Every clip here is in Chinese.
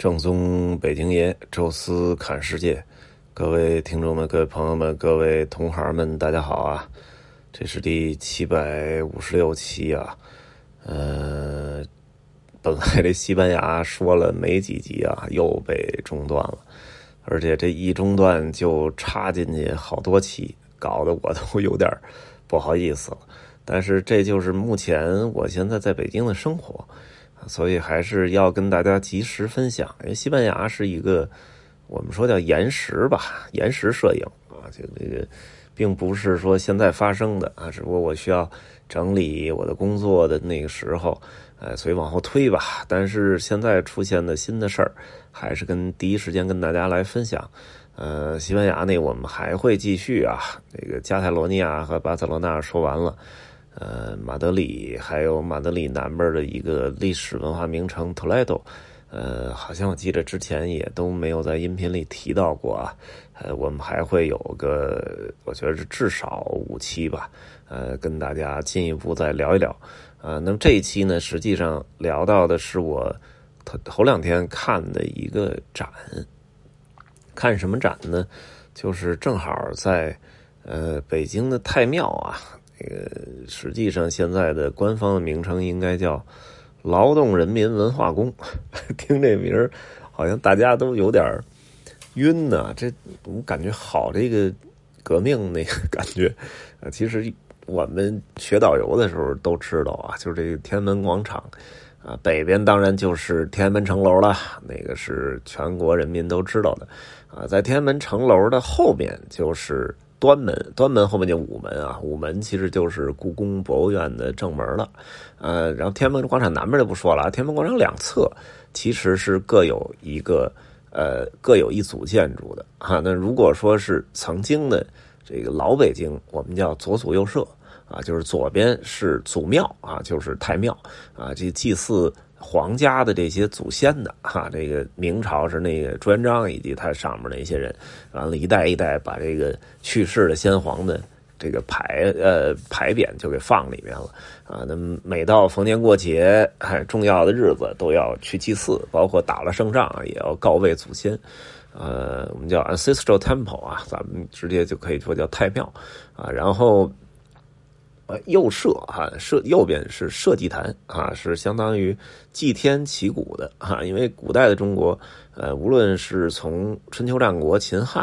正宗北京爷，宙斯看世界，各位听众们、各位朋友们、各位同行们，大家好啊！这是第七百五十六期啊。呃，本来这西班牙说了没几集啊，又被中断了，而且这一中断就插进去好多期，搞得我都有点不好意思了。但是这就是目前我现在在北京的生活。所以还是要跟大家及时分享，因为西班牙是一个我们说叫延时吧，延时摄影啊，就这个并不是说现在发生的啊，只不过我需要整理我的工作的那个时候，呃，所以往后推吧。但是现在出现的新的事儿，还是跟第一时间跟大家来分享。呃，西班牙那我们还会继续啊，这个加泰罗尼亚和巴塞罗那说完了。呃，马德里还有马德里南边的一个历史文化名城托莱多，呃，好像我记得之前也都没有在音频里提到过啊。呃，我们还会有个，我觉得是至少五期吧，呃，跟大家进一步再聊一聊。啊，那么这一期呢，实际上聊到的是我头头两天看的一个展，看什么展呢？就是正好在呃北京的太庙啊。这个实际上现在的官方的名称应该叫劳动人民文化宫，听这名儿好像大家都有点晕呢。这我感觉好这个革命那个感觉啊，其实我们学导游的时候都知道啊，就是这个天安门广场啊，北边当然就是天安门城楼了，那个是全国人民都知道的啊，在天安门城楼的后面就是。端门，端门后面就午门啊，午门其实就是故宫博物院的正门了，呃，然后天安门广场南边就不说了，天安门广场两侧其实是各有一个呃各有一组建筑的哈。那如果说是曾经的这个老北京，我们叫左祖右社啊，就是左边是祖庙啊，就是太庙啊，这祭祀。皇家的这些祖先的哈，这个明朝是那个朱元璋以及他上面的一些人，完了，一代一代把这个去世的先皇的这个牌呃牌匾就给放里面了啊。那么每到逢年过节，重要的日子都要去祭祀，包括打了胜仗也要告慰祖先。呃，我们叫 ancestral temple 啊，咱们直接就可以说叫太庙啊。然后。右社啊社右边是社稷坛啊，是相当于祭天祈谷的啊，因为古代的中国，呃，无论是从春秋战国秦汉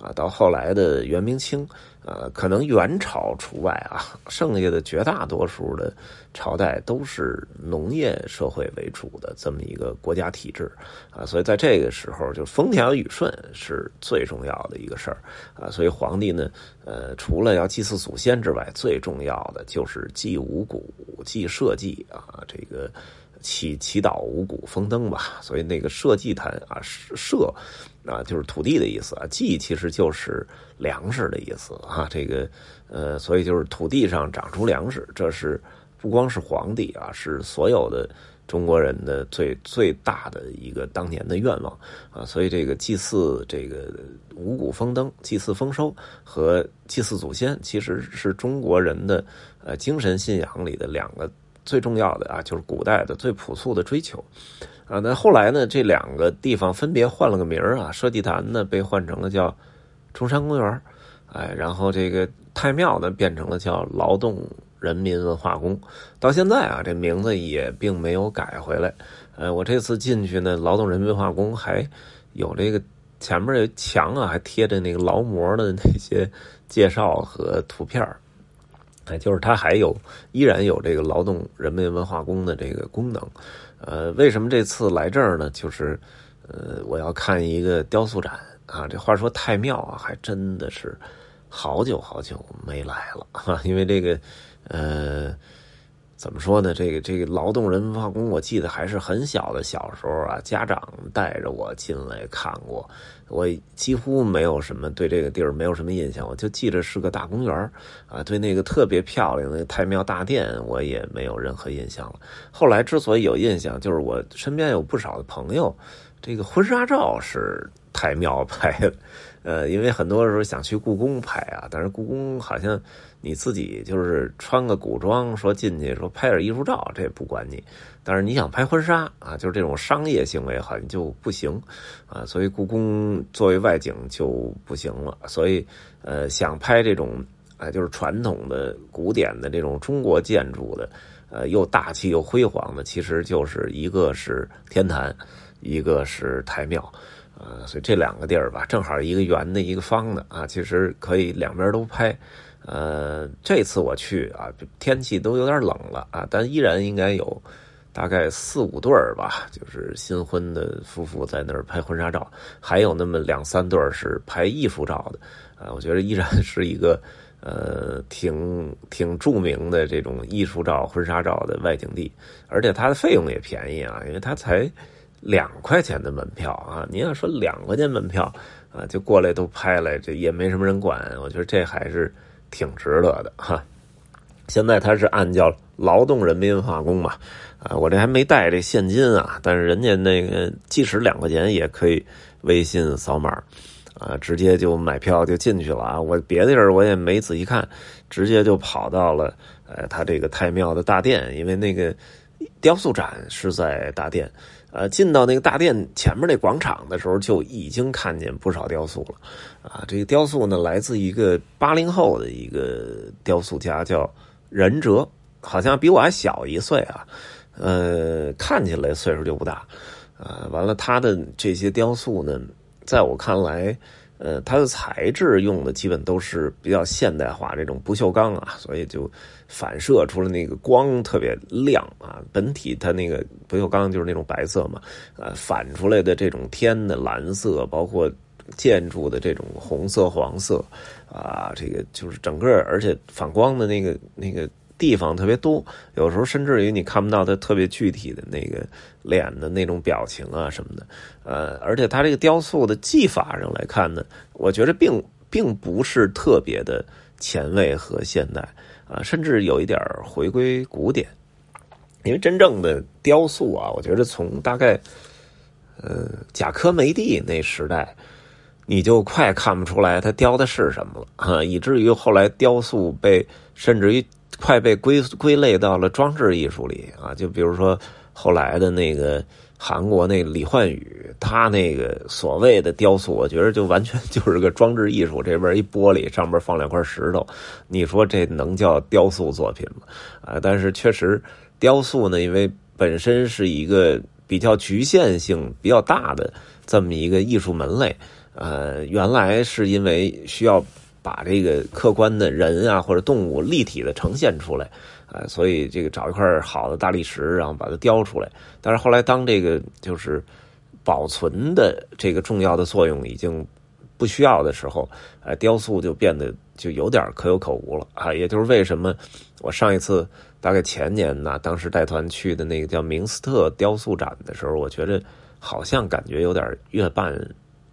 啊，到后来的元明清。呃，可能元朝除外啊，剩下的绝大多数的朝代都是农业社会为主的这么一个国家体制啊，所以在这个时候，就风调雨顺是最重要的一个事儿啊，所以皇帝呢，呃，除了要祭祀祖先之外，最重要的就是祭五谷、祭社稷啊，这个。祈祈祷五谷丰登吧，所以那个社稷坛啊，社啊就是土地的意思啊，稷其实就是粮食的意思啊，这个呃，所以就是土地上长出粮食，这是不光是皇帝啊，是所有的中国人的最最大的一个当年的愿望啊，所以这个祭祀这个五谷丰登、祭祀丰收和祭祀祖先，其实是中国人的呃精神信仰里的两个。最重要的啊，就是古代的最朴素的追求，啊，那后来呢，这两个地方分别换了个名儿啊，社稷坛呢被换成了叫中山公园，哎，然后这个太庙呢变成了叫劳动人民文化宫，到现在啊，这名字也并没有改回来。呃，我这次进去呢，劳动人民文化宫还有这个前面有墙啊，还贴着那个劳模的那些介绍和图片哎，就是它还有依然有这个劳动人民文化宫的这个功能，呃，为什么这次来这儿呢？就是呃，我要看一个雕塑展啊。这话说太庙啊，还真的是好久好久没来了啊，因为这个呃。怎么说呢？这个这个劳动人文化宫，我记得还是很小的小时候啊，家长带着我进来看过，我几乎没有什么对这个地儿没有什么印象，我就记着是个大公园啊，对那个特别漂亮的太庙大殿，我也没有任何印象了。后来之所以有印象，就是我身边有不少的朋友，这个婚纱照是。太庙拍的。呃，因为很多时候想去故宫拍啊，但是故宫好像你自己就是穿个古装说进去说拍点艺术照，这也不管你。但是你想拍婚纱啊，就是这种商业行为好像就不行啊，所以故宫作为外景就不行了。所以呃，想拍这种啊，就是传统的古典的这种中国建筑的，呃，又大气又辉煌的，其实就是一个是天坛，一个是太庙。啊，所以这两个地儿吧，正好一个圆的，一个方的啊，其实可以两边都拍。呃，这次我去啊，天气都有点冷了啊，但依然应该有大概四五对儿吧，就是新婚的夫妇在那儿拍婚纱照，还有那么两三对儿是拍艺术照的啊。我觉得依然是一个呃挺挺著名的这种艺术照、婚纱照的外景地，而且它的费用也便宜啊，因为它才。两块钱的门票啊！您要说两块钱门票啊，就过来都拍了，这也没什么人管。我觉得这还是挺值得的哈。现在他是按叫劳动人民文化工嘛啊，我这还没带这现金啊，但是人家那个即使两块钱也可以微信扫码啊，直接就买票就进去了啊。我别的地儿我也没仔细看，直接就跑到了呃他这个太庙的大殿，因为那个雕塑展是在大殿。呃，进到那个大殿前面那广场的时候，就已经看见不少雕塑了。啊，这个雕塑呢，来自一个八零后的一个雕塑家，叫任哲，好像比我还小一岁啊。呃，看起来岁数就不大。啊，完了，他的这些雕塑呢，在我看来。呃，它的材质用的基本都是比较现代化这种不锈钢啊，所以就反射出了那个光特别亮啊。本体它那个不锈钢就是那种白色嘛，呃，反出来的这种天的蓝色，包括建筑的这种红色、黄色啊，这个就是整个而且反光的那个那个。地方特别多，有时候甚至于你看不到他特别具体的那个脸的那种表情啊什么的，呃，而且他这个雕塑的技法上来看呢，我觉得并并不是特别的前卫和现代啊，甚至有一点回归古典，因为真正的雕塑啊，我觉得从大概呃贾科梅蒂那时代，你就快看不出来他雕的是什么了啊，以至于后来雕塑被甚至于。快被归归类到了装置艺术里啊！就比如说后来的那个韩国那个李焕宇，他那个所谓的雕塑，我觉得就完全就是个装置艺术。这边一玻璃，上面放两块石头，你说这能叫雕塑作品吗？啊！但是确实，雕塑呢，因为本身是一个比较局限性比较大的这么一个艺术门类，呃，原来是因为需要。把这个客观的人啊或者动物立体的呈现出来，啊，所以这个找一块好的大理石，然后把它雕出来。但是后来当这个就是保存的这个重要的作用已经不需要的时候，呃，雕塑就变得就有点可有可无了啊。也就是为什么我上一次大概前年呢，当时带团去的那个叫明斯特雕塑展的时候，我觉得好像感觉有点越办。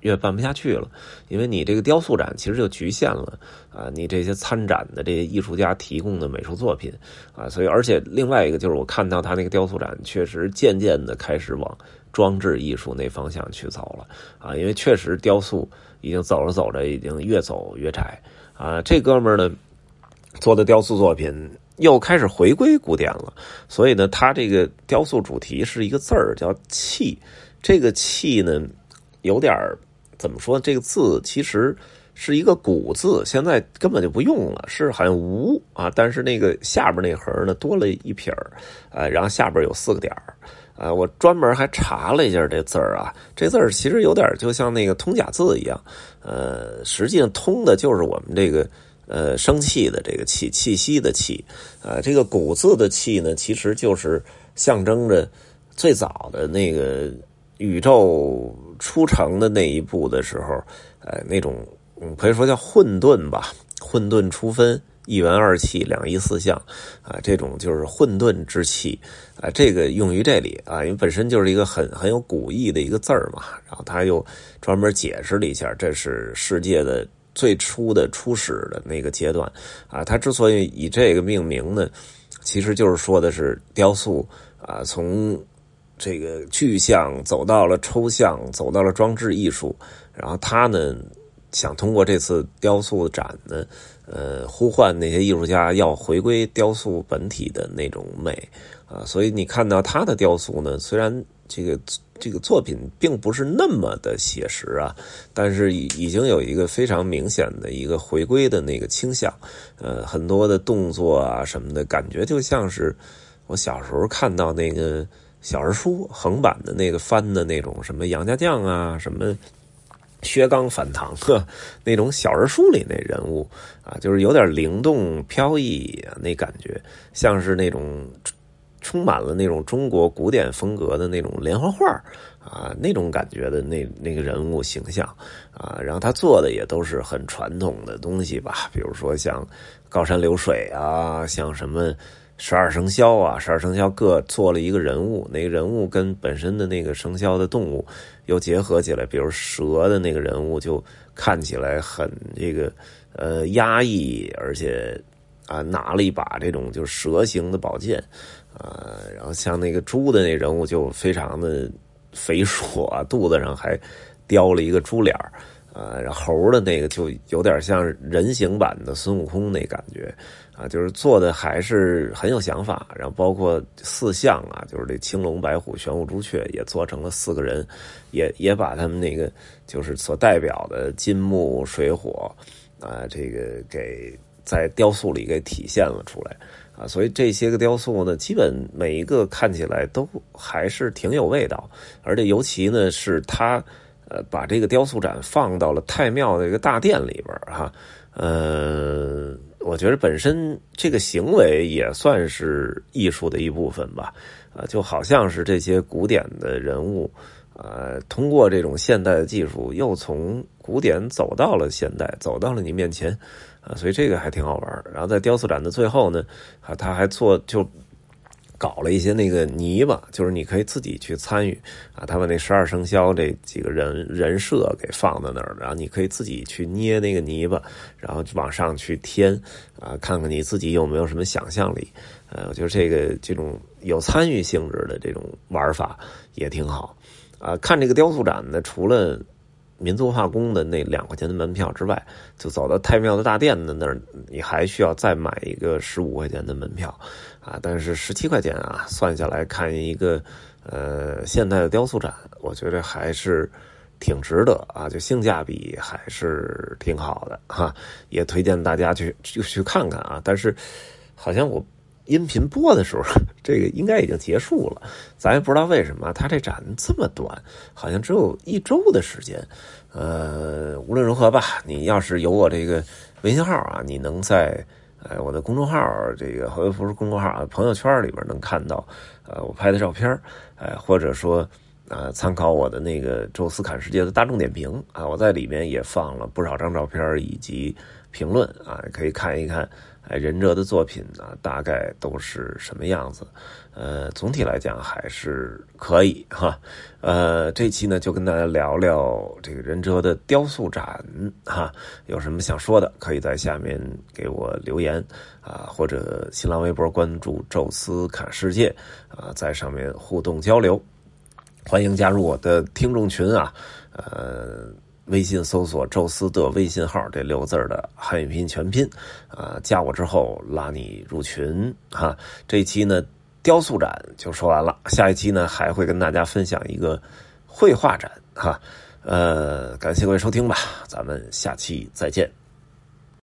越办不下去了，因为你这个雕塑展其实就局限了啊，你这些参展的这些艺术家提供的美术作品啊，所以而且另外一个就是我看到他那个雕塑展确实渐渐的开始往装置艺术那方向去走了啊，因为确实雕塑已经走着走着已经越走越窄啊，这哥们儿呢做的雕塑作品又开始回归古典了，所以呢，他这个雕塑主题是一个字儿叫气，这个气呢有点儿。怎么说？这个字其实是一个古字，现在根本就不用了，是好像无啊。但是那个下边那横呢多了一撇儿，呃，然后下边有四个点儿，呃，我专门还查了一下这字儿啊，这字儿其实有点就像那个通假字一样，呃，实际上通的就是我们这个呃生气的这个气气息的气，呃，这个古字的气呢，其实就是象征着最早的那个宇宙。出城的那一步的时候，呃，那种可以说叫混沌吧，混沌初分，一元二气，两仪四象，啊，这种就是混沌之气，啊，这个用于这里啊，因为本身就是一个很很有古意的一个字儿嘛，然后他又专门解释了一下，这是世界的最初的初始的那个阶段，啊，他之所以以这个命名呢，其实就是说的是雕塑啊，从这个具象走到了抽象，走到了装置艺术，然后他呢想通过这次雕塑展呢，呃，呼唤那些艺术家要回归雕塑本体的那种美啊，所以你看到他的雕塑呢，虽然这个这个作品并不是那么的写实啊，但是已已经有一个非常明显的一个回归的那个倾向，呃，很多的动作啊什么的感觉就像是我小时候看到那个。小人书横版的那个翻的那种什么杨家将啊，什么薛刚反唐呵，那种小人书里那人物啊，就是有点灵动飘逸啊那感觉，像是那种充满了那种中国古典风格的那种连环画啊，那种感觉的那那个人物形象啊，然后他做的也都是很传统的东西吧，比如说像高山流水啊，像什么。十二生肖啊，十二生肖各做了一个人物，那个人物跟本身的那个生肖的动物又结合起来，比如蛇的那个人物就看起来很这个呃压抑，而且啊拿了一把这种就是蛇形的宝剑啊，然后像那个猪的那人物就非常的肥硕，肚子上还雕了一个猪脸呃，猴的那个就有点像人形版的孙悟空那感觉。啊，就是做的还是很有想法，然后包括四象啊，就是这青龙、白虎、玄武、朱雀也做成了四个人，也也把他们那个就是所代表的金木水火啊，这个给在雕塑里给体现了出来啊，所以这些个雕塑呢，基本每一个看起来都还是挺有味道，而且尤其呢是他呃把这个雕塑展放到了太庙的一个大殿里边哈，呃。我觉得本身这个行为也算是艺术的一部分吧，啊，就好像是这些古典的人物，呃，通过这种现代的技术，又从古典走到了现代，走到了你面前，啊，所以这个还挺好玩然后在雕塑展的最后呢，啊，他还做就。搞了一些那个泥巴，就是你可以自己去参与啊。他把那十二生肖这几个人人设给放在那儿，然后你可以自己去捏那个泥巴，然后往上去添啊，看看你自己有没有什么想象力。呃，我觉得这个这种有参与性质的这种玩法也挺好啊。看这个雕塑展呢，除了。民族化宫的那两块钱的门票之外，就走到太庙的大殿的那儿，你还需要再买一个十五块钱的门票，啊，但是十七块钱啊，算下来看一个呃现代的雕塑展，我觉得还是挺值得啊，就性价比还是挺好的哈，也推荐大家去去去看看啊，但是好像我。音频播的时候，这个应该已经结束了。咱也不知道为什么他这展这么短，好像只有一周的时间。呃，无论如何吧，你要是有我这个微信号啊，你能在呃我的公众号这个何为福是公众号啊朋友圈里边能看到呃我拍的照片，呃或者说啊参考我的那个宙斯看世界的大众点评啊，我在里面也放了不少张照片以及评论啊，可以看一看。哎，任哲的作品呢，大概都是什么样子？呃，总体来讲还是可以哈。呃，这期呢就跟大家聊聊这个任哲的雕塑展哈。有什么想说的，可以在下面给我留言啊，或者新浪微博关注“宙斯看世界”啊，在上面互动交流。欢迎加入我的听众群啊，呃。微信搜索“宙斯”的微信号，这六个字的汉语拼音全拼，啊，加我之后拉你入群哈。这一期呢，雕塑展就说完了，下一期呢还会跟大家分享一个绘画展哈。呃，感谢各位收听吧，咱们下期再见。